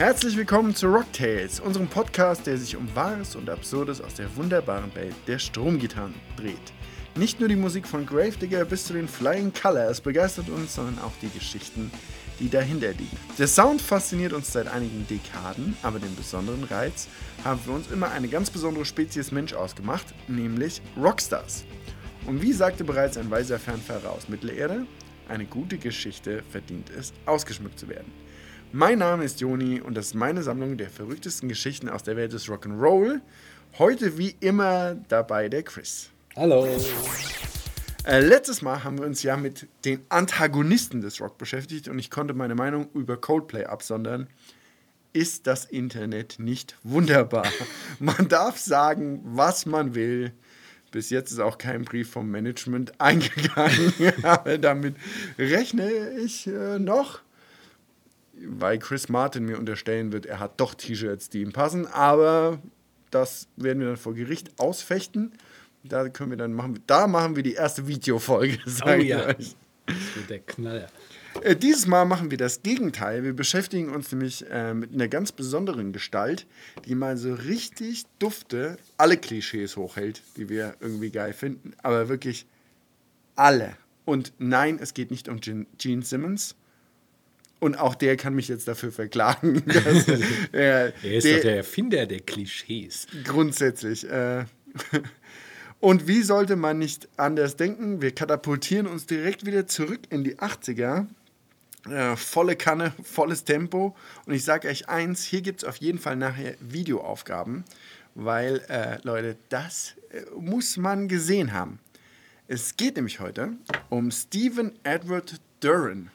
Herzlich willkommen zu Rocktails, unserem Podcast, der sich um Wahres und Absurdes aus der wunderbaren Welt der Stromgitarren dreht. Nicht nur die Musik von Gravedigger bis zu den Flying Colors begeistert uns, sondern auch die Geschichten, die dahinter liegen. Der Sound fasziniert uns seit einigen Dekaden, aber den besonderen Reiz haben für uns immer eine ganz besondere Spezies Mensch ausgemacht, nämlich Rockstars. Und wie sagte bereits ein weiser Fernfahrer aus Mittelerde, eine gute Geschichte verdient es, ausgeschmückt zu werden. Mein Name ist Joni und das ist meine Sammlung der verrücktesten Geschichten aus der Welt des Rock'n'Roll. Heute wie immer dabei der Chris. Hallo. Äh, letztes Mal haben wir uns ja mit den Antagonisten des Rock beschäftigt und ich konnte meine Meinung über Coldplay absondern. Ist das Internet nicht wunderbar? Man darf sagen, was man will. Bis jetzt ist auch kein Brief vom Management eingegangen, aber damit rechne ich äh, noch, weil Chris Martin mir unterstellen wird, er hat doch T-Shirts, die ihm passen, aber das werden wir dann vor Gericht ausfechten. Da können wir dann machen, da machen wir die erste Videofolge, sage Oh ja. euch. Das wird der Knaller. Äh, dieses Mal machen wir das Gegenteil. Wir beschäftigen uns nämlich äh, mit einer ganz besonderen Gestalt, die mal so richtig dufte alle Klischees hochhält, die wir irgendwie geil finden, aber wirklich alle. Und nein, es geht nicht um Gene Simmons. Und auch der kann mich jetzt dafür verklagen. Dass, äh, Er ist doch der Erfinder der Klischees. Grundsätzlich. Äh, und wie sollte man nicht anders denken? Wir katapultieren uns direkt wieder zurück in die 80er. Äh, volle Kanne, volles Tempo. Und ich sage euch eins, hier gibt es auf jeden Fall nachher Videoaufgaben, weil, äh, Leute, das äh, muss man gesehen haben. Es geht nämlich heute um Stephen Edward Duran.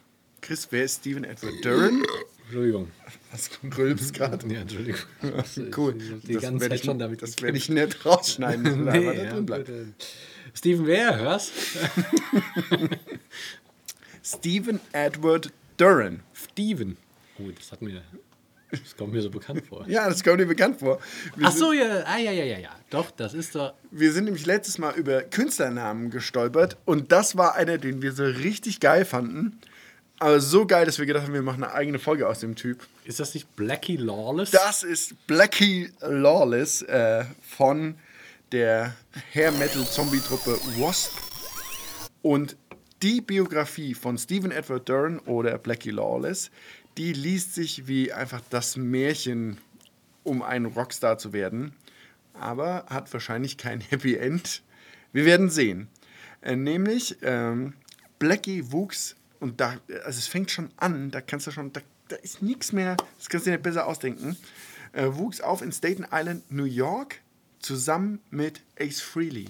Chris, wer ist Stephen Edward Duran? Entschuldigung. Was du grülpst gerade? Ja, Entschuldigung. Cool. Die Das ganze Zeit ich, schon damit Das werde ich nicht rausschneiden. Nee, da ja, drin bleiben. bitte. Steven Wer, hörst? Stephen Edward Duran. Steven. Oh, das hat mir. Das kommt mir so bekannt vor. Ja, das kommt dir bekannt vor. Wir, Ach so, ja, ah, ja, ja, ja, ja. Doch, das ist doch. wir sind nämlich letztes Mal über Künstlernamen gestolpert und das war einer, den wir so richtig geil fanden. Aber so geil, dass wir gedacht haben, wir machen eine eigene Folge aus dem Typ. Ist das nicht Blackie Lawless? Das ist Blackie Lawless äh, von der Hair Metal Zombie Truppe Wasp. Und die Biografie von Stephen Edward Duran oder Blackie Lawless, die liest sich wie einfach das Märchen, um ein Rockstar zu werden. Aber hat wahrscheinlich kein Happy End. Wir werden sehen. Äh, nämlich, ähm, Blackie wuchs und da, also es fängt schon an, da kannst du schon, da, da ist nichts mehr, das kannst du dir nicht besser ausdenken. Äh, wuchs auf in Staten Island, New York, zusammen mit Ace Frehley.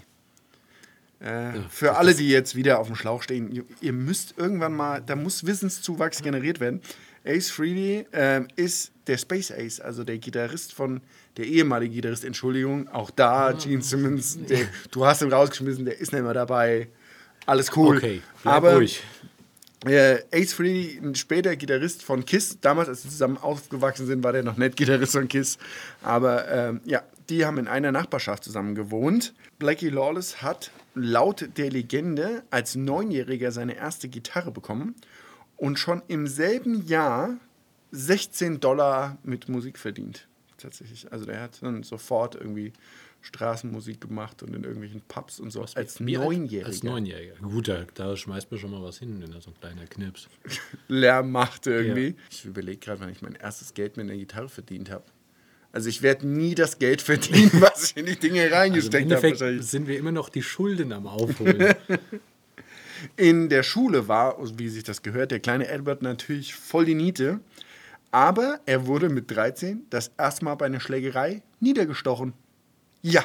Äh, für alle, die jetzt wieder auf dem Schlauch stehen, ihr, müsst irgendwann mal, da muss Wissenszuwachs generiert werden. Ace Frehley ähm, ist der Space Ace, also der Gitarrist von, der ehemalige Gitarrist, Entschuldigung, auch da, Gene Simmons, der, du hast ihn rausgeschmissen, der ist nicht mehr dabei. Alles cool. Okay, bleib aber ruhig. Äh, Ace Frehley, ein später Gitarrist von Kiss. Damals, als sie zusammen aufgewachsen sind, war der noch nicht Gitarrist von Kiss. Aber ähm, ja, die haben in einer Nachbarschaft zusammen gewohnt. Blackie Lawless hat laut der Legende als Neunjähriger seine erste Gitarre bekommen und schon im selben Jahr 16 Dollar mit Musik verdient. Tatsächlich. Also der hat dann sofort irgendwie Straßenmusik gemacht und in irgendwelchen Pubs und so. als alt? Neunjähriger. Als Neunjähriger. Gut, da, da schmeißt mir schon mal was hin, wenn da so ein kleiner Knirps. Lärm machte irgendwie. Ja. Ich überlege gerade, wann ich mein erstes Geld mit einer Gitarre verdient habe. Also ich werde nie das Geld verdienen, was ich in die Dinge Also reingesteckt habe. Endeffekt wahrscheinlich. sind wir immer noch die Schulden am Aufholen. In der Schule war, wie sich das gehört, der kleine Edward natürlich voll die Niete. Aber er wurde mit 13 das erste Mal bei einer Schlägerei niedergestochen. Ja,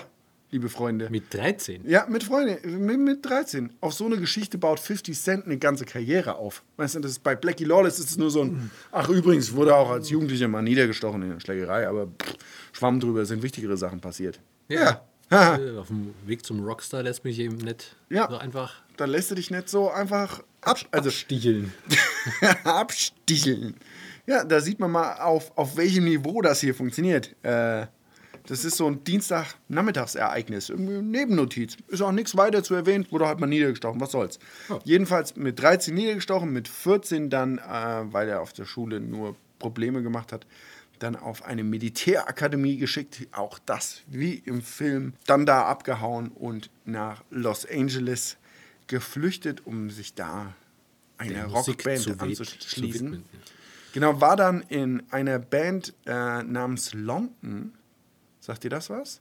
liebe Freunde. Mit 13? Ja, mit Freunden, mit, mit 13. Auf so eine Geschichte baut 50 Cent eine ganze Karriere auf. Weißt du, das ist bei Blackie Lawless ist es nur so ein. Ach, übrigens wurde auch als Jugendlicher mal niedergestochen in der Schlägerei, aber pff, Schwamm drüber sind wichtigere Sachen passiert. Ja. Äh, Auf dem Weg zum Rockstar lässt mich eben nicht Ja. so einfach Dann lässt du dich nicht so einfach ab, also sticheln. absticheln. Ja, da sieht man mal, auf, auf welchem Niveau das hier funktioniert. Äh, das ist so ein Dienstagnachmittagsereignis, Nebennotiz. Ist auch nichts weiter zu erwähnen, wurde halt mal niedergestochen, was soll's. Jedenfalls mit 13 niedergestochen, mit 14 dann, äh, weil er auf der Schule nur Probleme gemacht hat, dann auf eine Militärakademie geschickt, auch das wie im Film, dann da abgehauen und nach Los Angeles geflüchtet, um sich da eine Der Musik Rockband anzuschließen. ja. Genau, war dann in einer Band äh, namens London. Sagt ihr das was?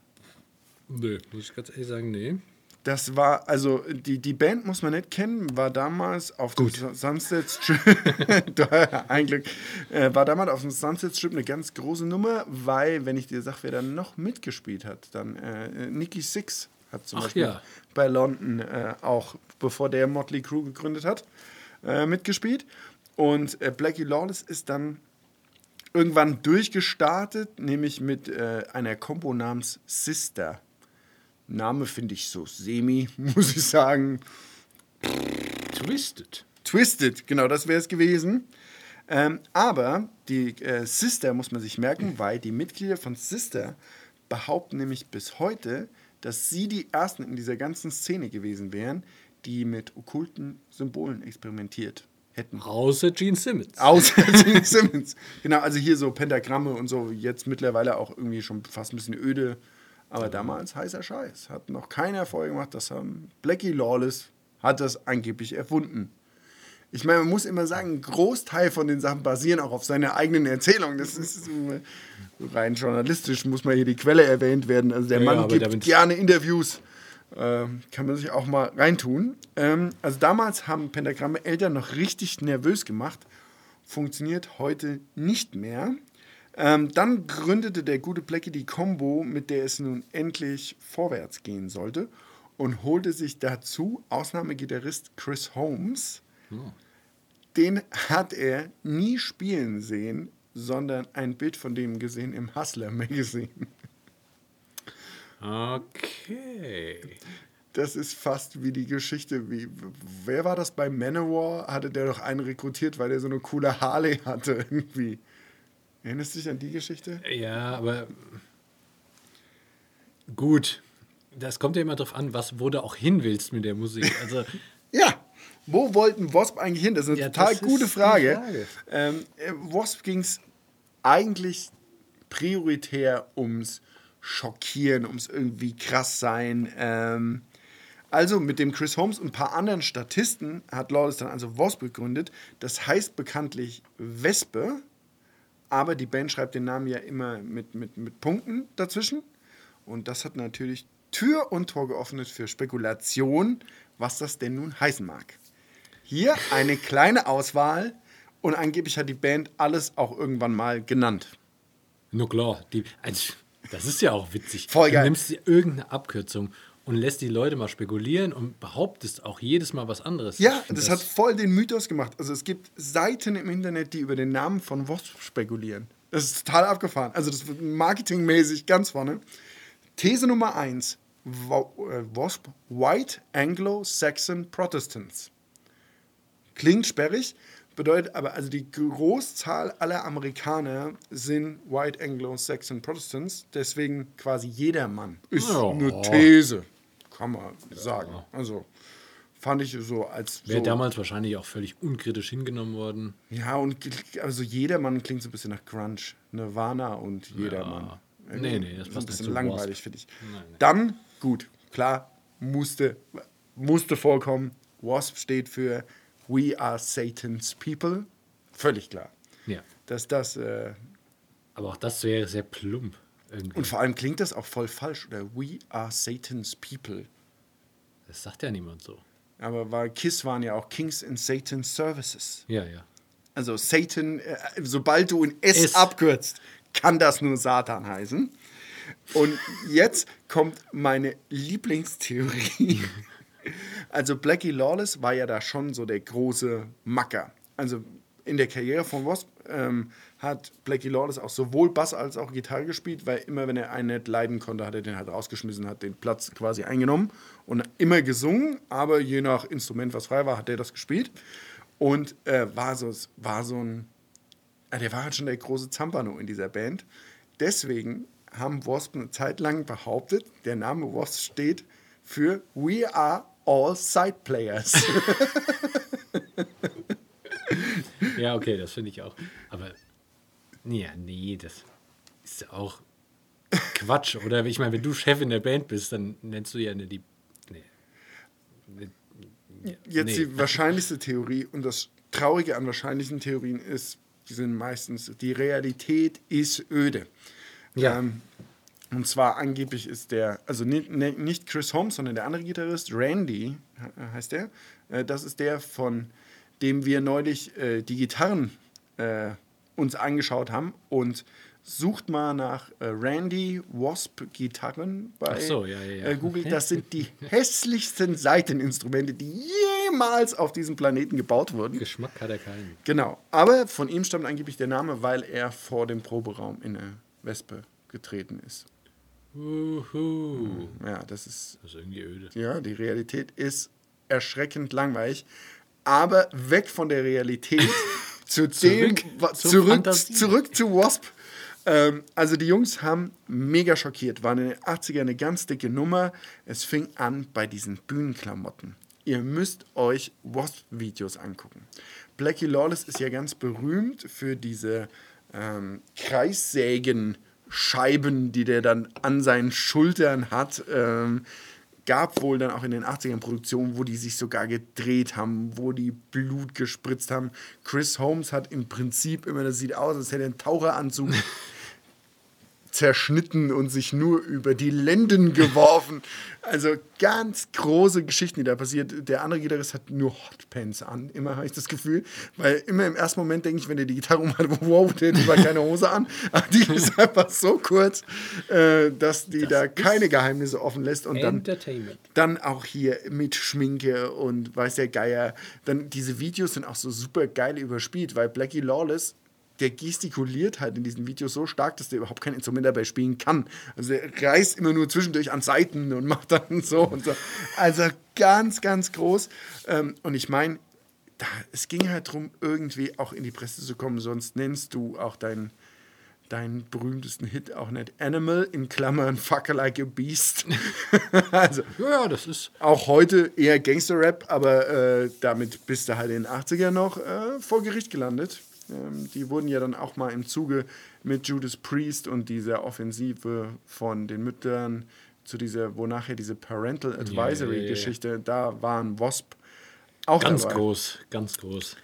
Nö, muss ich ganz ehrlich sagen, nee. Das war, also die, die Band muss man nicht kennen, war damals auf dem Su- Sunset Strip, ein Glück, äh, war damals auf dem Sunset Strip eine ganz große Nummer, weil, wenn ich dir sage, wer da noch mitgespielt hat, dann äh, Nicky Six hat zum Ach Beispiel ja. bei London äh, auch, bevor der Motley Crue gegründet hat, äh, mitgespielt. Und äh, Blackie Lawless ist dann irgendwann durchgestartet, nämlich mit äh, einer Kombo namens Sister. Name finde ich so semi, muss ich sagen. Twisted. Twisted, genau, das wäre es gewesen. Ähm, aber die äh, Sister muss man sich merken, weil die Mitglieder von Sister behaupten nämlich bis heute, dass sie die ersten in dieser ganzen Szene gewesen wären, die mit okkulten Symbolen experimentiert hätten. Außer Gene Simmons. Außer Gene Simmons. Genau, also hier so Pentagramme und so, jetzt mittlerweile auch irgendwie schon fast ein bisschen öde. Aber damals heißer Scheiß. Hat noch keiner vorher gemacht. Das haben Blackie Lawless hat das angeblich erfunden. Ich meine, man muss immer sagen, ein Großteil von den Sachen basieren auch auf seiner eigenen Erzählung. Das ist rein journalistisch, muss man hier die Quelle erwähnt werden. Also der Ja, Mann gibt gerne Interviews. Ähm, kann man sich auch mal reintun. Ähm, also damals haben Pentagramme Eltern noch richtig nervös gemacht. Funktioniert heute nicht mehr. Ähm, dann gründete der gute Blackie die Combo, mit der es nun endlich vorwärts gehen sollte und holte sich dazu Ausnahmegitarrist Chris Holmes. Den hat er nie spielen sehen, sondern ein Bild von dem gesehen im Hustler Magazine. Okay. Das ist fast wie die Geschichte, wie, wer war das bei Manowar? Hatte der doch einen rekrutiert, weil der so eine coole Harley hatte irgendwie. Erinnerst du dich an die Geschichte? Ja, aber gut. Das kommt ja immer drauf an, was, wo du auch hin willst mit der Musik. Also, Ja, wo wollten Wasp eigentlich hin? Das ist eine Ja, total gute Frage. Frage. Ähm, äh, Wasp ging es eigentlich prioritär ums Schockieren, ums irgendwie krass sein. Ähm, also mit dem Chris Holmes und ein paar anderen Statisten hat Lawless dann also Wasp gegründet. Das heißt bekanntlich Wespe, aber die Band schreibt den Namen ja immer mit, mit, mit Punkten dazwischen. Und das hat natürlich Tür und Tor geöffnet für Spekulation, was das denn nun heißen mag. Hier eine kleine Auswahl und angeblich hat die Band alles auch irgendwann mal genannt. nur klar, die, also, das ist ja auch witzig. Voll geil. Du nimmst dir irgendeine Abkürzung und lässt die Leute mal spekulieren und behauptest auch jedes Mal was anderes. Ja, find das, hat voll den Mythos gemacht. Also es gibt Seiten im Internet, die über den Namen von Wasp spekulieren. Das ist total abgefahren. Also das wird marketingmäßig ganz vorne. These Nummer 1. Wasp White Anglo-Saxon Protestants. Klingt sperrig, bedeutet aber, also die Großzahl aller Amerikaner sind White Anglo-Saxon Protestants, deswegen quasi jedermann. Ist Ja. eine These, kann man sagen. Also fand ich so als Wäre so, damals wahrscheinlich auch völlig unkritisch hingenommen worden. Ja, und also jedermann klingt so ein bisschen nach Grunge. Nirvana und jedermann. Nee, nee, das ein passt nicht bisschen langweilig, finde ich. Nein, nein. Dann, gut, klar, musste, musste vorkommen. Wasp steht für We are Satan's People. Völlig klar. Ja. Dass das, äh, Aber auch das wäre sehr plump. Irgendwie. und vor allem klingt das auch voll falsch, oder We are Satan's People. Das sagt ja niemand so. Aber weil KISS waren ja auch Kings in Satan's Services. Ja, ja. Also Satan, äh, sobald du ein S, S. abkürzt, kann das nur Satan heißen. Und jetzt kommt meine Lieblingstheorie. Also Blackie Lawless war ja da schon so der große Macker. Also in der Karriere von Wasp ähm, hat Blackie Lawless auch sowohl Bass als auch Gitarre gespielt, weil immer, wenn er einen nicht leiden konnte, hat er den halt rausgeschmissen, hat den Platz quasi eingenommen und immer gesungen, aber je nach Instrument, was frei war, hat er das gespielt. Und äh, war, so, war so ein, ja, der war halt schon der große Zampano in dieser Band. Deswegen haben Wasp eine Zeit lang behauptet, der Name Wasp steht für We are all side players. Ja, okay, das finde ich auch. Aber Ja, nee, das ist ja auch Quatsch, oder? Ich meine, wenn du Chef in der Band bist, dann nennst du ja nicht die. Nee. Jetzt Nee. die wahrscheinlichste Theorie und das Traurige an wahrscheinlichen Theorien ist, die sind meistens, die Realität ist öde. Ja. Ähm, und zwar angeblich ist der, also nicht, nicht Chris Holmes, sondern der andere Gitarrist, Randy he- heißt der. Äh, das ist der, von dem wir neulich äh, die Gitarren äh, uns angeschaut haben. Und sucht mal nach Randy Wasp Gitarren bei so, ja, ja, ja. Google. Das sind die hässlichsten Seiteninstrumente, die jemals auf diesem Planeten gebaut wurden. Geschmack hat er keinen. Genau. Aber von ihm stammt angeblich der Name, weil er vor dem Proberaum in eine Wespe getreten ist. Uhu. Ja, das ist, Das ist irgendwie öde. ja, die Realität ist erschreckend langweilig. Aber weg von der Realität zu dem, Zurück zurück, zu Wasp. Ähm, also die Jungs haben mega schockiert, waren in den 80ern eine ganz dicke Nummer. Es fing an bei diesen Bühnenklamotten. Ihr müsst euch Wasp-Videos angucken. Blackie Lawless ist ja ganz berühmt für diese ähm, Kreissägen-Scheiben, die der dann an seinen Schultern hat. Ähm, gab wohl dann auch in den 80ern Produktionen, wo die sich sogar gedreht haben, wo die Blut gespritzt haben. Chris Holmes hat im Prinzip immer, das sieht aus, als hätte er einen Taucheranzug zerschnitten und sich nur über die Lenden geworfen. Also ganz große Geschichten, die da passiert. Der andere Gitarrist hat nur Hotpants an, immer habe ich das Gefühl. Weil immer im ersten Moment denke ich, wenn der die Gitarre umhat, wow, der hat überhaupt keine Hose an. Aber die ist einfach so kurz, äh, dass die da keine Geheimnisse offen lässt. Und dann dann auch hier mit Schminke und weiß der Geier. Dann diese Videos sind auch so super geil überspielt, weil Blackie Lawless, der gestikuliert halt in diesen Videos so stark, dass der überhaupt kein Instrument dabei spielen kann. Also er reißt immer nur zwischendurch an Seiten und macht dann so und so. Also ganz, ganz groß. Ähm, Und ich meine, es ging halt darum, irgendwie auch in die Presse zu kommen, sonst nennst du auch deinen deinen berühmtesten Hit auch nicht Animal, in Klammern Fucker Like a Beast. also Ja, das ist. auch heute eher Gangster-Rap, aber äh, damit bist du halt in den 80er noch äh, vor Gericht gelandet. Ähm, die wurden ja dann auch mal im Zuge mit Judas Priest und dieser Offensive von den Müttern zu dieser, wo nachher diese Parental Advisory-Geschichte, da waren Wasp auch Ganz dabei. groß, ganz groß.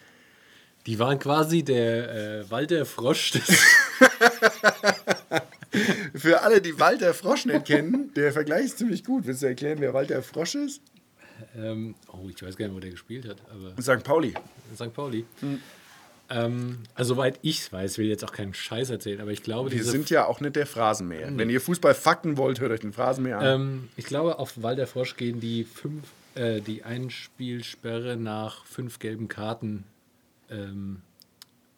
Die waren quasi der äh, Walter Frosch Für alle, die Walter Frosch nicht kennen, der Vergleich ist ziemlich gut. Willst du erklären, wer Walter Frosch ist? ähm, oh, ich weiß gar nicht, wo der gespielt hat, aber St. Pauli. St. Pauli. Hm. Ähm, also soweit ich es weiß, will jetzt auch keinen Scheiß erzählen, aber ich glaube, Wir diese sind ja auch nicht der Phrasenmäher. Wenn ihr Fußballfakten wollt, hört euch den Phrasenmäher an. Ähm, ich glaube, auf Walter Frosch gehen die fünf, äh, die Einspielsperre nach fünf gelben Karten ähm,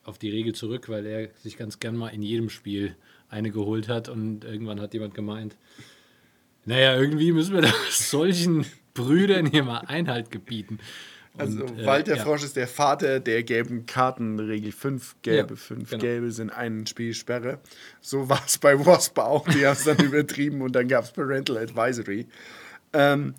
auf die Regel zurück, weil er sich ganz gern mal in jedem Spiel eine geholt hat und irgendwann hat jemand gemeint, naja, irgendwie müssen wir da solchen Brüdern hier mal Einhalt gebieten. Und, Also äh, Walter ja. Frosch ist der Vater der gelben Kartenregel. Fünf gelbe, Ja, fünf genau. gelbe sind ein Spielsperre. So war es bei Wasp auch. Die haben es dann übertrieben und dann gab es Parental Advisory. Ähm,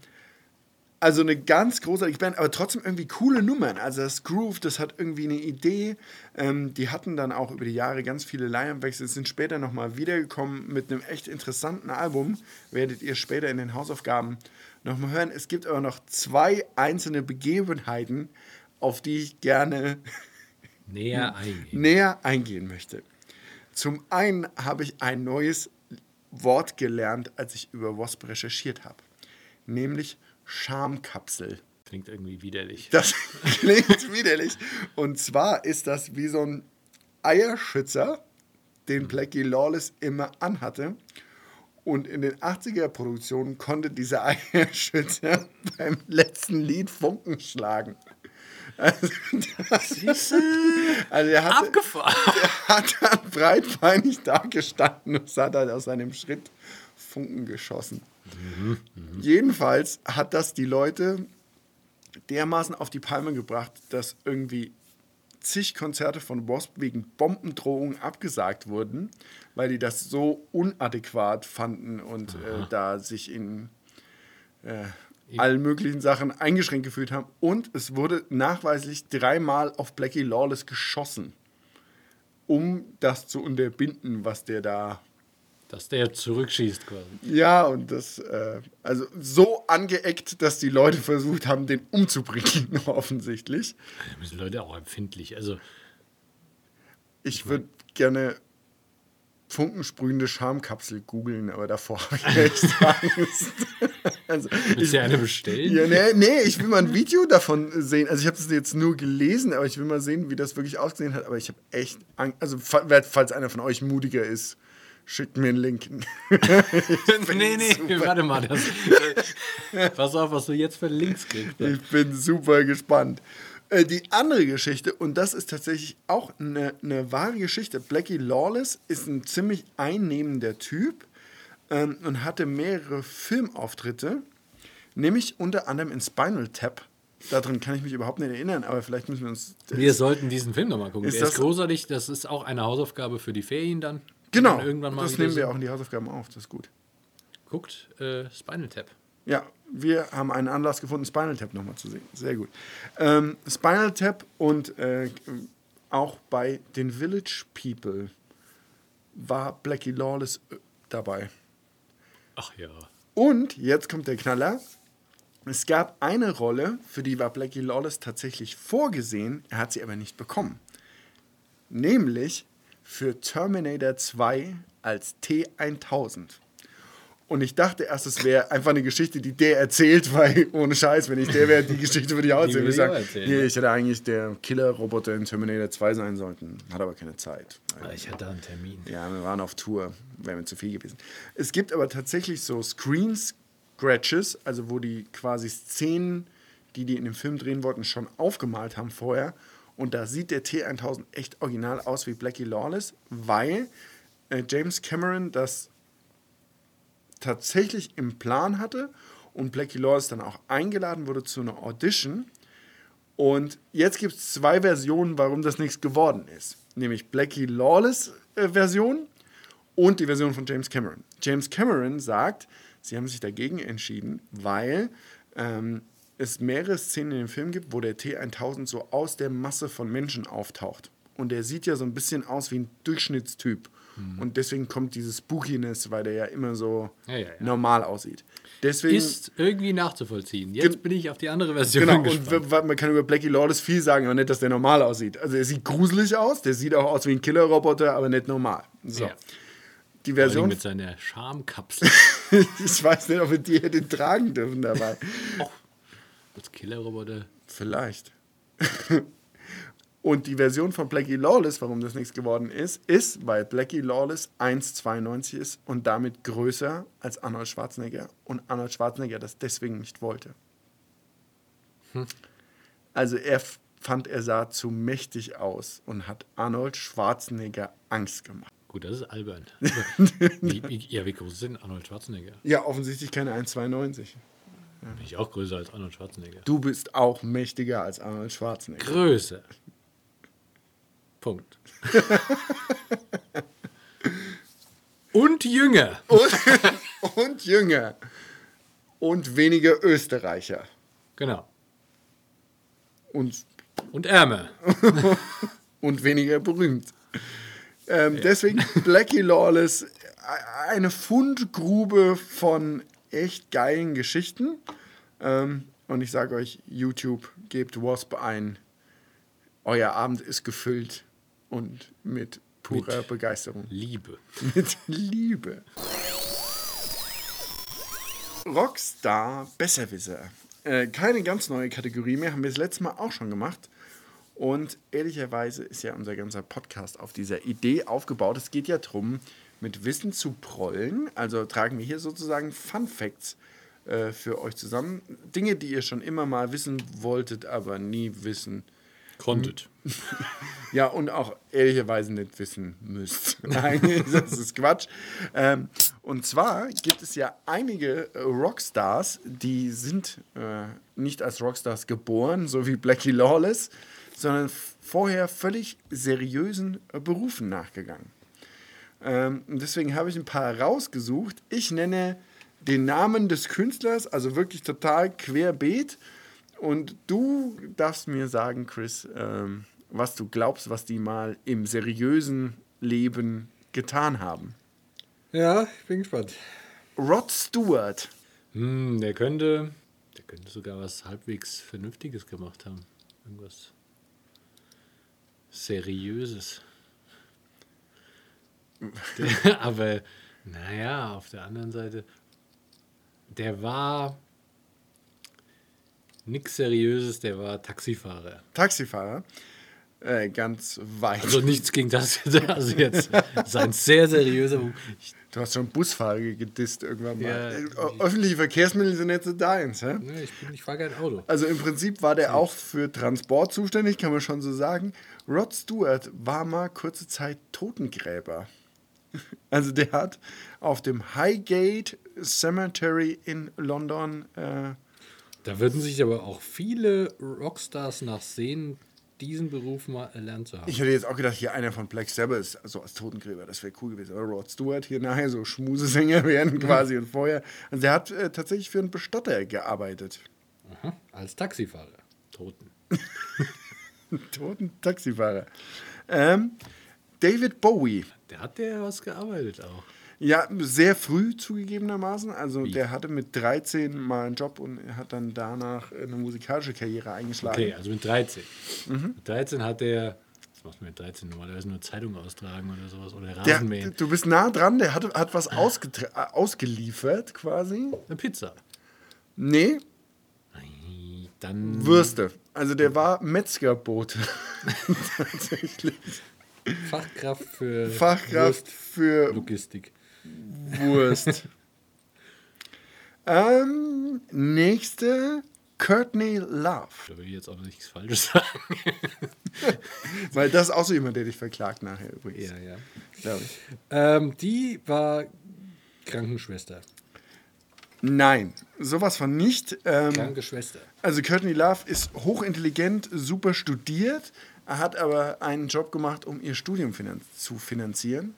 also eine ganz großartige Band, aber trotzdem irgendwie coole Nummern. Also das Groove, das hat irgendwie eine Idee. Ähm, die hatten dann auch über die Jahre ganz viele Line-Up-Wechsel, sind später nochmal wiedergekommen mit einem echt interessanten Album. Werdet ihr später in den Hausaufgaben nochmal hören. Es gibt aber noch zwei einzelne Begebenheiten, auf die ich gerne näher eingehen. näher eingehen möchte. Zum einen habe ich ein neues Wort gelernt, als ich über Wasp recherchiert habe, nämlich Schamkapsel. Klingt irgendwie widerlich. Das klingt widerlich. Und zwar ist das wie so ein Eierschützer, den Blackie Lawless immer anhatte. Und in den 80er-Produktionen konnte dieser Eierschützer beim letzten Lied Funken schlagen. Also, das, also er hatte, Abgefahren. er hat dann breitbeinig dagestanden und hat halt aus seinem Schritt Funken geschossen. Jedenfalls hat das die Leute dermaßen auf die Palme gebracht, dass irgendwie zig Konzerte von Wasp wegen Bombendrohungen abgesagt wurden, weil die das so unadäquat fanden und äh, da sich in äh, allen möglichen Sachen eingeschränkt gefühlt haben. Und es wurde nachweislich dreimal auf Blackie Lawless geschossen. um das zu unterbinden, was der da. Dass der zurückschießt quasi. Ja, und das, äh, also so angeeckt, dass die Leute versucht haben, den umzubringen, offensichtlich. Da müssen Leute auch empfindlich. Also, Ich würde gerne funkensprühende Schamkapsel googeln, aber davor habe ich echt Angst. also, willst du eine bestellen? Ja, nee, nee, ich will mal ein Video davon sehen. Also ich habe das jetzt nur gelesen, aber ich will mal sehen, wie das wirklich ausgesehen hat. Aber ich habe echt Angst. Also falls einer von euch mutiger ist, schickt mir einen Link. nee, nee, warte mal. Das, pass auf, was du jetzt für Links kriegst. Ich bin super gespannt. Äh, Die andere Geschichte, und das ist tatsächlich auch eine, eine wahre Geschichte. Blackie Lawless ist ein ziemlich einnehmender Typ ähm, und hatte mehrere Filmauftritte, nämlich unter anderem in Spinal Tap. Daran kann ich mich überhaupt nicht erinnern, aber vielleicht müssen wir uns. Wir sollten diesen Film nochmal gucken. Ist Der ist das- großartig. Das ist auch eine Hausaufgabe für die Ferien dann. Genau, irgendwann mal das nehmen wir so- auch in die Hausaufgaben auf, das ist gut. Guckt äh, Spinal Tap. Ja, wir haben einen Anlass gefunden, Spinal Tap nochmal zu sehen. Sehr gut. Ähm, Spinal Tap und äh, auch bei den Village People war Blackie Lawless äh, dabei. Ach ja. Und jetzt kommt der Knaller. Es gab eine Rolle, für die war Blackie Lawless tatsächlich vorgesehen, er hat sie aber nicht bekommen. Nämlich für Terminator 2 als T1000. Und ich dachte erst, es wäre einfach eine Geschichte, die der erzählt, weil ohne Scheiß, wenn ich der wäre, die Geschichte würde ich auch erzählen. Ich, ich sag, auch erzählen, nee, ich hätte eigentlich der Killer-Roboter in Terminator 2 sein sollten. Hat aber keine Zeit. Ich hatte da einen Termin. Ja, wir waren auf Tour, wäre mir zu viel gewesen. Es gibt aber tatsächlich so Screen Scratches, also wo die quasi Szenen, die die in dem Film drehen wollten, schon aufgemalt haben vorher. Und da sieht der T1000 echt original aus wie Blackie Lawless, weil äh, James Cameron das tatsächlich im Plan hatte und Blackie Lawless dann auch eingeladen wurde zu einer Audition. Und jetzt gibt es zwei Versionen, warum das nichts geworden ist. Nämlich Blackie Lawless äh, Version und die Version von James Cameron. James Cameron sagt, sie haben sich dagegen entschieden, weil ähm, es mehrere Szenen in dem Film gibt, wo der T1000 so aus der Masse von Menschen auftaucht. Und der sieht ja so ein bisschen aus wie ein Durchschnittstyp. Und deswegen kommt dieses Spookiness, weil der ja immer so Ja, ja, ja. normal aussieht. Deswegen Ist irgendwie nachzuvollziehen. Jetzt bin ich auf die andere Version Genau, und gespannt. w- man kann über Blackie Lawless viel sagen, aber nicht, dass der normal aussieht. Also er sieht gruselig aus, der sieht auch aus wie ein Killerroboter, aber nicht normal. So. Ja. Die Version, mit seiner Schamkapsel. ich weiß nicht, ob wir die hätten tragen dürfen dabei. Als Killerroboter. Vielleicht. Und die Version von Blackie Lawless, warum das nichts geworden ist, ist, weil Blackie Lawless 1,92 ist und damit größer als Arnold Schwarzenegger und Arnold Schwarzenegger das deswegen nicht wollte. Also er fand, er sah zu mächtig aus und hat Arnold Schwarzenegger Angst gemacht. Gut, das ist albern. wie, wie, ja, wie groß ist denn Arnold Schwarzenegger? Ja, offensichtlich keine 1,92. Bin ich auch größer als Arnold Schwarzenegger. Du bist auch mächtiger als Arnold Schwarzenegger. Größer. Punkt. Und jünger. Und jünger. Und weniger Österreicher. Genau. Und Und ärmer. und weniger berühmt. Ähm, Deswegen Blackie Lawless, e- eine Fundgrube von echt geilen Geschichten. Ähm, und ich sage euch, YouTube, gebt Wasp ein. Euer Abend ist gefüllt und mit purer Mit- Begeisterung. Liebe. Mit Liebe. Rockstar Besserwisser. Äh, keine ganz neue Kategorie mehr, haben wir das letzte Mal auch schon gemacht. Und ehrlicherweise ist ja unser ganzer Podcast auf dieser Idee aufgebaut. Es geht ja darum, mit Wissen zu prollen. Also tragen wir hier sozusagen Fun Facts äh, für euch zusammen. Dinge, die ihr schon immer mal wissen wolltet, aber nie wissen Konntet. ja, und auch ehrlicherweise nicht wissen müsst. Nein, das ist Quatsch. Ähm, und zwar gibt es ja einige äh, Rockstars, die sind äh, nicht als Rockstars geboren, so wie Blackie Lawless, sondern vorher völlig seriösen äh, Berufen nachgegangen. Ähm, und deswegen habe ich ein paar rausgesucht. Ich nenne den Namen des Künstlers, also wirklich total querbeet. Und du darfst mir sagen, Chris, ähm, was du glaubst, was die mal im seriösen Leben getan haben. Ja, ich bin gespannt. Rod Stewart. Hm, der könnte, der könnte sogar was halbwegs Vernünftiges gemacht haben. Irgendwas Seriöses. Aber, naja, auf der anderen Seite, der war nichts Seriöses, der war Taxifahrer. Taxifahrer. Äh, ganz weit. Also nichts gegen das. Also jetzt sein sehr seriöser. Ich, du hast schon Busfahrer gedisst irgendwann mal. Ja, Äh, Öffentliche Verkehrsmittel sind jetzt so deins, hä? ne, ich, bin- ich fahre kein Auto. Also im Prinzip war der auch für Transport zuständig, kann man schon so sagen. Rod Stewart war mal kurze Zeit Totengräber. Also der hat auf dem Highgate Cemetery in London äh, Da würden sich aber auch viele Rockstars nachsehen, diesen Beruf mal erlernt zu haben. Ich hätte jetzt auch gedacht, hier einer von Black Sabbath, also als Totengräber, das wäre cool gewesen. Aber Rod Stewart hier nachher so Schmusesänger werden quasi und vorher. Also der hat äh, tatsächlich für einen Bestatter gearbeitet. Aha, als Taxifahrer. Toten. Toten Taxifahrer. Ähm, David Bowie. Der hat ja was gearbeitet auch. Ja, sehr früh zugegebenermaßen. Also Wie? der hatte mit 13 mal einen Job und hat dann danach eine musikalische Karriere eingeschlagen. Okay, also mit 13. Mit 13 hat der, was macht man mit 13 normalerweise nur Zeitung austragen oder sowas oder Der, Rasenmähen. du bist nah dran, der hat, hat was äh, ausgeliefert quasi. Eine Pizza. Nee, Dann Würste. Also der war Metzgerbote. Tatsächlich. Fachkraft für Fachkraft für Logistik. Wurst. ähm, nächste, Courtney Love. Da will ich jetzt auch nichts Falsches sagen. Weil das ist auch so jemand, der dich verklagt nachher übrigens. ja, ja. Glaub ich. Ähm, die war Krankenschwester. Nein, sowas von nicht. Ähm, Kranke Schwester. also Courtney Love ist hochintelligent, super studiert, hat aber einen Job gemacht, um ihr Studium finan zu finanzieren.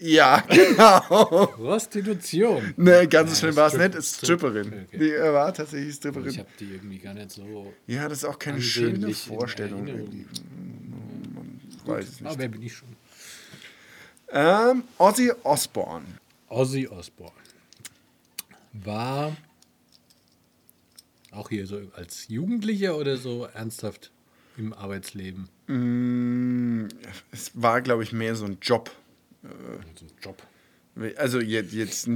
Ja, genau. Prostitution. Ne, ganz so schlimm war es nicht. Ist Stripperin. Okay. Die äh, war tatsächlich Ich Stripperin. habe die irgendwie gar nicht so. Ja, das ist auch keine schöne Vorstellung. Erinnerung. Irgendwie. Man weiß es Aber nicht. wer bin ich schon? Ähm, Ozzy Osbourne. Ozzy Osbourne war auch hier so als Jugendlicher oder so ernsthaft im Arbeitsleben. Mm, es war, glaube ich, mehr so ein Job. So ein Job. Also jetzt, jetzt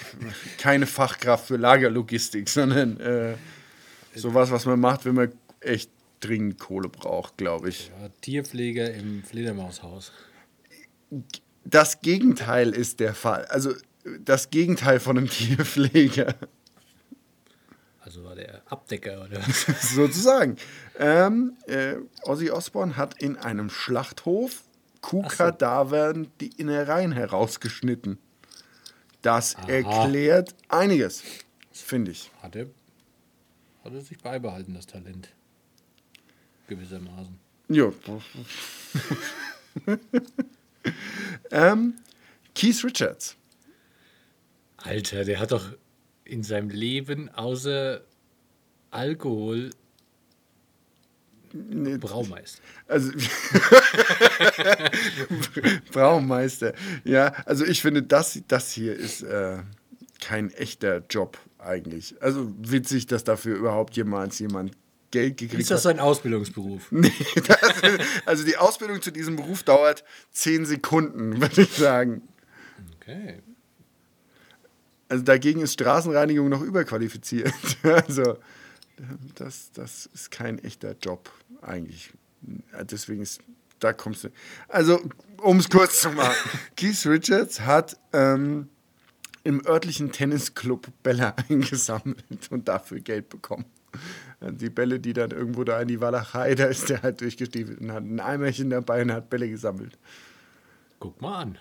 keine Fachkraft für Lagerlogistik, sondern äh, sowas, was man macht, wenn man echt dringend Kohle braucht, glaube ich. Ja, Tierpfleger im Fledermaushaus. Das Gegenteil ist der Fall. Also das Gegenteil von einem Tierpfleger. Abdecker oder was? Sozusagen. Ähm, äh, Ozzy Osbourne hat in einem Schlachthof Kuhkadavern die Innereien herausgeschnitten. Das erklärt einiges, finde ich. Hat er, hat er sich beibehalten, das Talent. Gewissermaßen. Ja. ähm, Keith Richards. Alter, der hat doch in seinem Leben außer Alkohol Braumeister. Also Braumeister. Ja, also ich finde, das, das hier ist äh, kein echter Job eigentlich. Also witzig, dass dafür überhaupt jemals jemand Geld gekriegt Ist das hat. sein Ausbildungsberuf? Nee, das, also die Ausbildung zu diesem Beruf dauert zehn Sekunden, würde ich sagen. Okay. Also dagegen ist Straßenreinigung noch überqualifiziert. Also das, das ist kein echter Job eigentlich. Deswegen ist, da kommst du. Also, um es kurz zu machen. Keith Richards hat ähm, im örtlichen Tennisclub Bälle eingesammelt und dafür Geld bekommen. Also Die Bälle, die dann irgendwo da in die Walachei, da ist der halt durchgestiefelt und hat ein Eimerchen dabei und hat Bälle gesammelt. Guck mal an.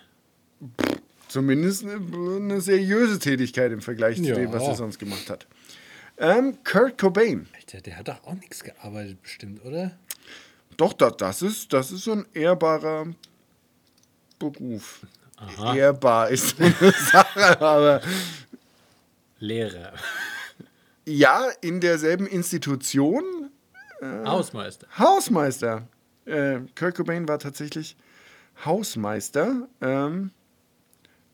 Zumindest eine, eine seriöse Tätigkeit im Vergleich zu Ja. dem, was er sonst gemacht hat. Ähm, Kurt Cobain. Alter, der hat doch auch nichts gearbeitet, bestimmt, oder? Doch, das, das, ist, das ist so ein ehrbarer Beruf. Aha. Ehrbar ist so eine Sache, aber Lehrer. ja, in derselben Institution Hausmeister. Hausmeister. Äh, Kurt Cobain war tatsächlich Hausmeister ähm,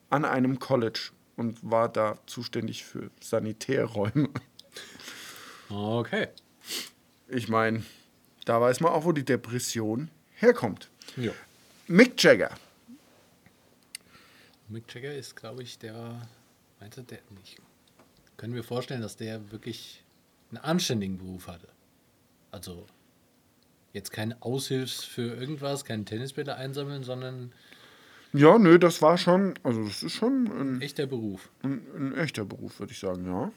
an einem College und war da zuständig für Sanitärräume. Okay. Ich meine, da weiß man auch, wo die Depression herkommt. Ja. Mick Jagger. Mick Jagger ist, glaube ich, der. Meinst du, der nicht? Können wir vorstellen, dass der wirklich einen anständigen Beruf hatte? Also jetzt kein Aushilfs für irgendwas, keinen Tennisbälle einsammeln, sondern Ja, nö, das war schon, also das ist schon ein, echter Beruf. ein, ein echter Beruf, würde ich sagen, ja.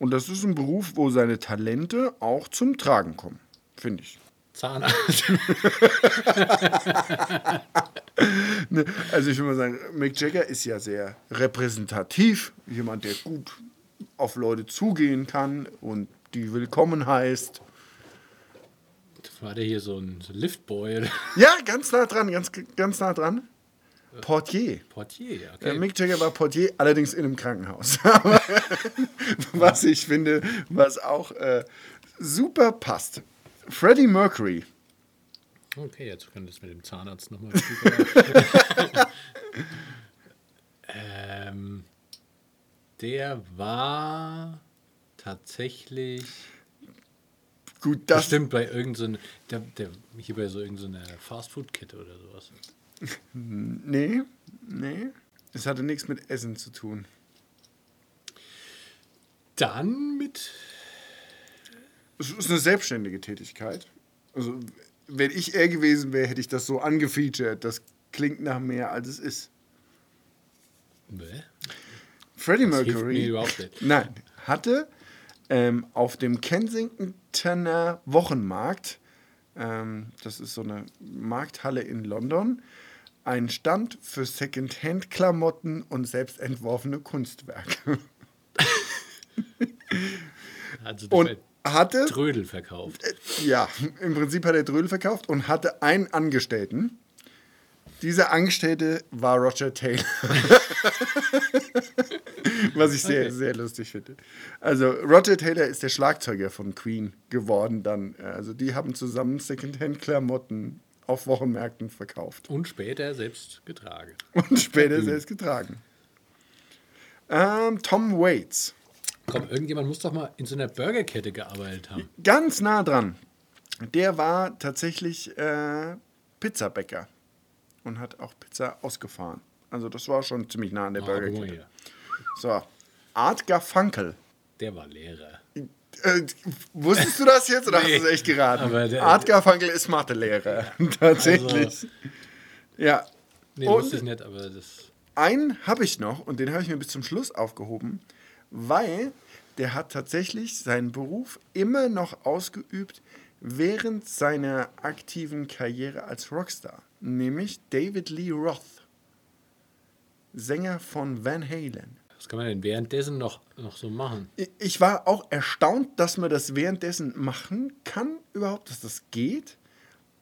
Und das ist ein Beruf, wo seine Talente auch zum Tragen kommen, finde ich. Zahnarzt. Ne, Also ich würde mal sagen, Mick Jagger ist ja sehr repräsentativ, jemand, der gut auf Leute zugehen kann und die willkommen heißt. War der hier so ein Liftboy oder Ja, ganz nah dran, ganz, ganz nah dran. Portier. Portier? Okay. Mick Jagger war Portier, allerdings in einem Krankenhaus. Was ich finde, was auch äh, super passt. Freddie Mercury. Okay, jetzt können wir das mit dem Zahnarzt nochmal. ähm, der war tatsächlich Gut, das bestimmt bei irgendeiner, der, der, hier bei so irgendeiner Fastfood-Kette oder sowas. Nee, nee. Es hatte nichts mit Essen zu tun. Dann mit Es ist eine selbstständige Tätigkeit. Also, wenn ich er gewesen wäre, hätte ich das so angefeatured. Das klingt nach mehr, als es ist. Bäh, Freddie das Mercury. mir überhaupt nicht. Nein, hatte ähm, auf dem Kensingtoner Wochenmarkt, ähm, das ist so eine Markthalle in London, einen Stand für Secondhand-Klamotten und selbstentworfene Kunstwerke. Also Und hatte, Trödel verkauft. ja, im Prinzip hat er Drödel verkauft und hatte einen Angestellten. Dieser Angestellte war Roger Taylor. Was ich sehr, Okay. sehr lustig finde. Also Roger Taylor ist der Schlagzeuger von Queen geworden dann. Also die haben zusammen Secondhand-Klamotten auf Wochenmärkten verkauft Und später selbst getragen. und später selbst getragen. Ähm, Tom Waits. Komm, irgendjemand muss doch mal in so einer Burgerkette gearbeitet haben. Ganz nah dran. Der war tatsächlich äh, Pizzabäcker und hat auch Pizza ausgefahren. Also das war schon ziemlich nah an der Ah, Burgerkette. So, Art Garfunkel. Der war Lehrer. Äh, wusstest du das jetzt oder Nee, hast du es echt geraten? der- Art Garfunkel ist Mathelehrer. Tatsächlich. Also- ja. Nee, Und- wusste ich nicht, aber das. Einen habe ich noch und den habe ich mir bis zum Schluss aufgehoben, weil der hat tatsächlich seinen Beruf immer noch ausgeübt während seiner aktiven Karriere als Rockstar, nämlich David Lee Roth, Sänger von Van Halen. Was kann man denn währenddessen noch, noch so machen? Ich war auch erstaunt, dass man das währenddessen machen kann, überhaupt, dass das geht.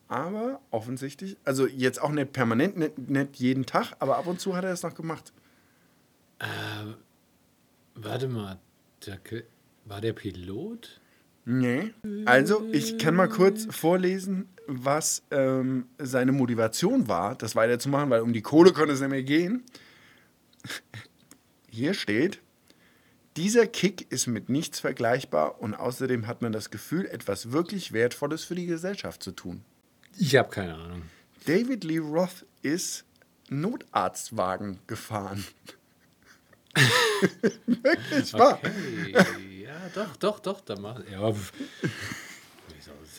Aber offensichtlich, also jetzt auch nicht permanent, nicht, nicht jeden Tag, aber ab und zu hat er das noch gemacht. Warte mal, der, war der Pilot? Nee. Also, ich kann mal kurz vorlesen, was ähm, seine Motivation war, das weiterzumachen, weil um die Kohle konnte es nicht mehr gehen. Hier steht, dieser Kick ist mit nichts vergleichbar und außerdem hat man das Gefühl, etwas wirklich Wertvolles für die Gesellschaft zu tun. Ich habe keine Ahnung. David Lee Roth ist Notarztwagen gefahren. Wirklich wahr. Okay, ja, doch, doch, doch, da macht. Ja,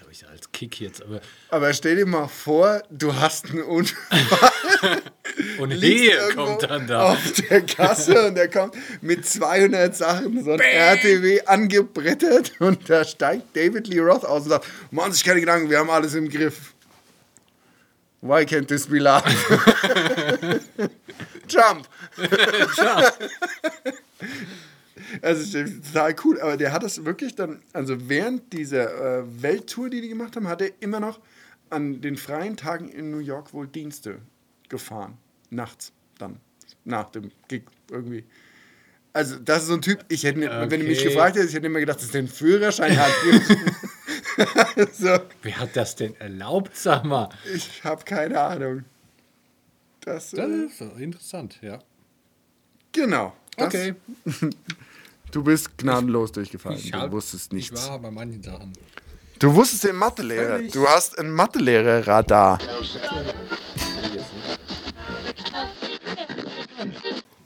habe ich als Kick jetzt? Aber. Aber stell dir mal vor, du hast einen Unfall. Und irgendwo kommt dann da. Auf der Kasse und der kommt mit 200 Sachen, so ein RTW angebrettert und da steigt David Lee Roth aus und sagt: Machen Sie sich keine Gedanken, wir haben alles im Griff. Why can't this be love? Jump! Also finde das total cool, aber der hat das wirklich dann, also während dieser äh, Welttour, die die gemacht haben, hat er immer noch an den freien Tagen in New York wohl Dienste gefahren. Nachts dann. Nach dem Gig irgendwie. Also das ist so ein Typ, ich hätte, nicht- wenn du mich Okay. gefragt hättest, ich hätte immer gedacht, dass der einen Führerschein hat. so, Wer hat das denn erlaubt, sag mal? ich habe keine Ahnung. Das, Das äh, ist interessant, ja. genau. Das, Okay. Du bist gnadenlos durchgefallen. Ich du hab- wusstest nichts. Ich war bei manchen Sachen. Du wusstest den Mathelehrer. Du hast einen Mathelehrer-Radar.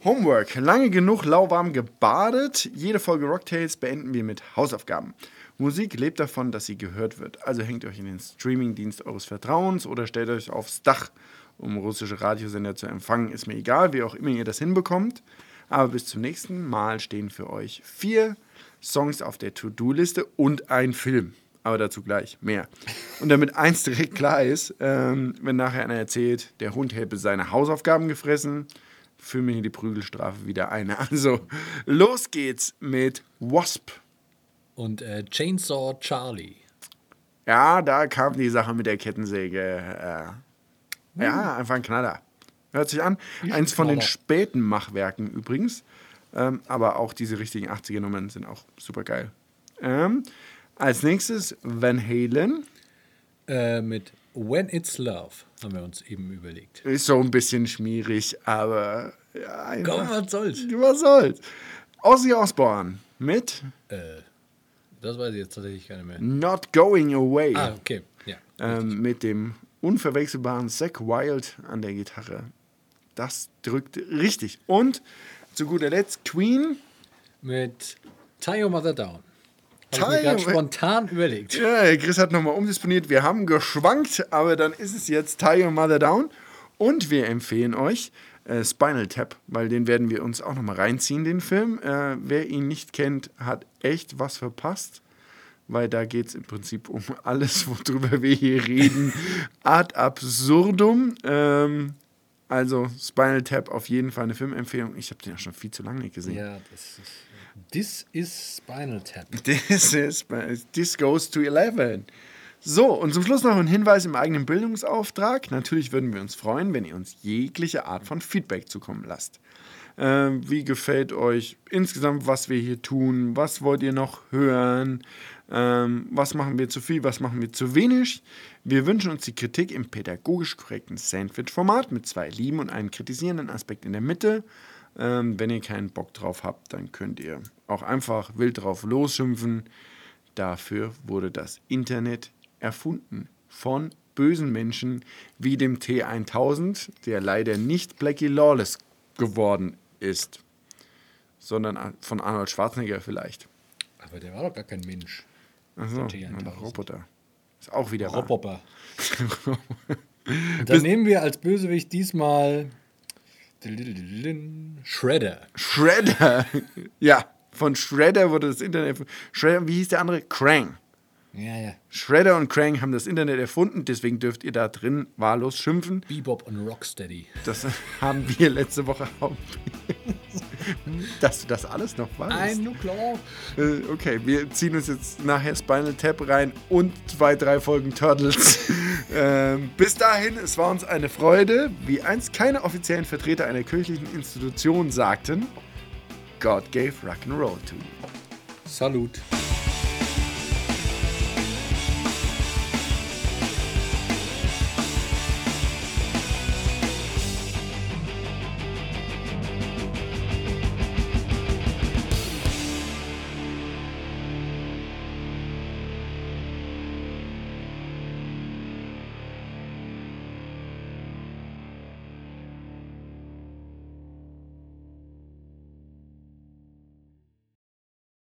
Homework. Lange genug lauwarm gebadet. Jede Folge Rocktails beenden wir mit Hausaufgaben. Musik lebt davon, dass sie gehört wird. Also hängt euch in den Streamingdienst eures Vertrauens oder stellt euch aufs Dach, um russische Radiosender zu empfangen. Ist mir egal, wie auch immer ihr das hinbekommt. Aber bis zum nächsten Mal stehen für euch vier Songs auf der To-Do-Liste und ein Film. Aber dazu gleich mehr. Und damit eins direkt klar ist, ähm, wenn nachher einer erzählt, der Hund hätte seine Hausaufgaben gefressen, führen wir hier die Prügelstrafe wieder ein. Also, los geht's mit Wasp. Und äh, Chainsaw Charlie. Ja, da kam die Sache mit der Kettensäge. Äh, ja, einfach ein Knaller. Hört sich an. Eins von den späten Machwerken übrigens. Ähm, aber auch diese richtigen 80er-Nummern sind auch super geil. Ähm, als nächstes Van Halen. Äh, mit When It's Love haben wir uns eben überlegt. Ist so ein bisschen schmierig, aber ja, Komm, was soll's? Was soll's? Ozzy Osbourne mit Äh, das weiß ich jetzt tatsächlich gar nicht mehr. Not Going Away. Ah, okay. Ja. ähm, mit dem unverwechselbaren Zack Wild an der Gitarre. Das drückt richtig. Und zu guter Letzt Queen. Mit Tie Your Mother Down. Your- spontan überlegt. Ja, Chris hat nochmal umdisponiert. Wir haben geschwankt, aber dann ist es jetzt Tie Your Mother Down. Und wir empfehlen euch äh, Spinal Tap, weil den werden wir uns auch nochmal reinziehen, den Film. Äh, wer ihn nicht kennt, hat echt was verpasst. Weil da geht es im Prinzip um alles, worüber wir hier reden. Ad absurdum. Ähm, also Spinal Tap auf jeden Fall eine Filmempfehlung. Ich habe den ja schon viel zu lange nicht gesehen. Ja, das ist. This is Spinal Tap. This is this goes to 11. So, und zum Schluss noch ein Hinweis im eigenen Bildungsauftrag. Natürlich würden wir uns freuen, wenn ihr uns jegliche Art von Feedback zukommen lasst. Ähm, wie gefällt euch insgesamt, was wir hier tun? Was wollt ihr noch hören? Ähm, was machen wir zu viel? Was machen wir zu wenig? Wir wünschen uns die Kritik im pädagogisch korrekten Sandwich-Format mit zwei lieben und einem kritisierenden Aspekt in der Mitte. Ähm, wenn ihr keinen Bock drauf habt, dann könnt ihr auch einfach wild drauf losschimpfen. Dafür wurde das Internet erfunden von bösen Menschen wie dem T1000, der leider nicht Blackie Lawless geworden ist, sondern von Arnold Schwarzenegger vielleicht. Aber der war doch gar kein Mensch. Achso, Der T1000. ein Roboter. Ist auch wieder. Roboter. Dann nehmen wir als Bösewicht diesmal Shredder. Shredder. ja, von Shredder wurde das Internet. Shredder, wie hieß der andere? Krang. Ja, ja. Shredder und Krang haben das Internet erfunden, deswegen dürft ihr da drin wahllos schimpfen. Bebop und Rocksteady. Das haben wir letzte Woche auch. Dass du das alles noch weißt. Ein klar. Äh, Okay, wir ziehen uns jetzt nachher Spinal Tap rein und zwei, drei Folgen Turtles. ähm, bis dahin, es war uns eine Freude. Wie einst keine offiziellen Vertreter einer kirchlichen Institution sagten, God gave Rock'n'Roll to you. Salut.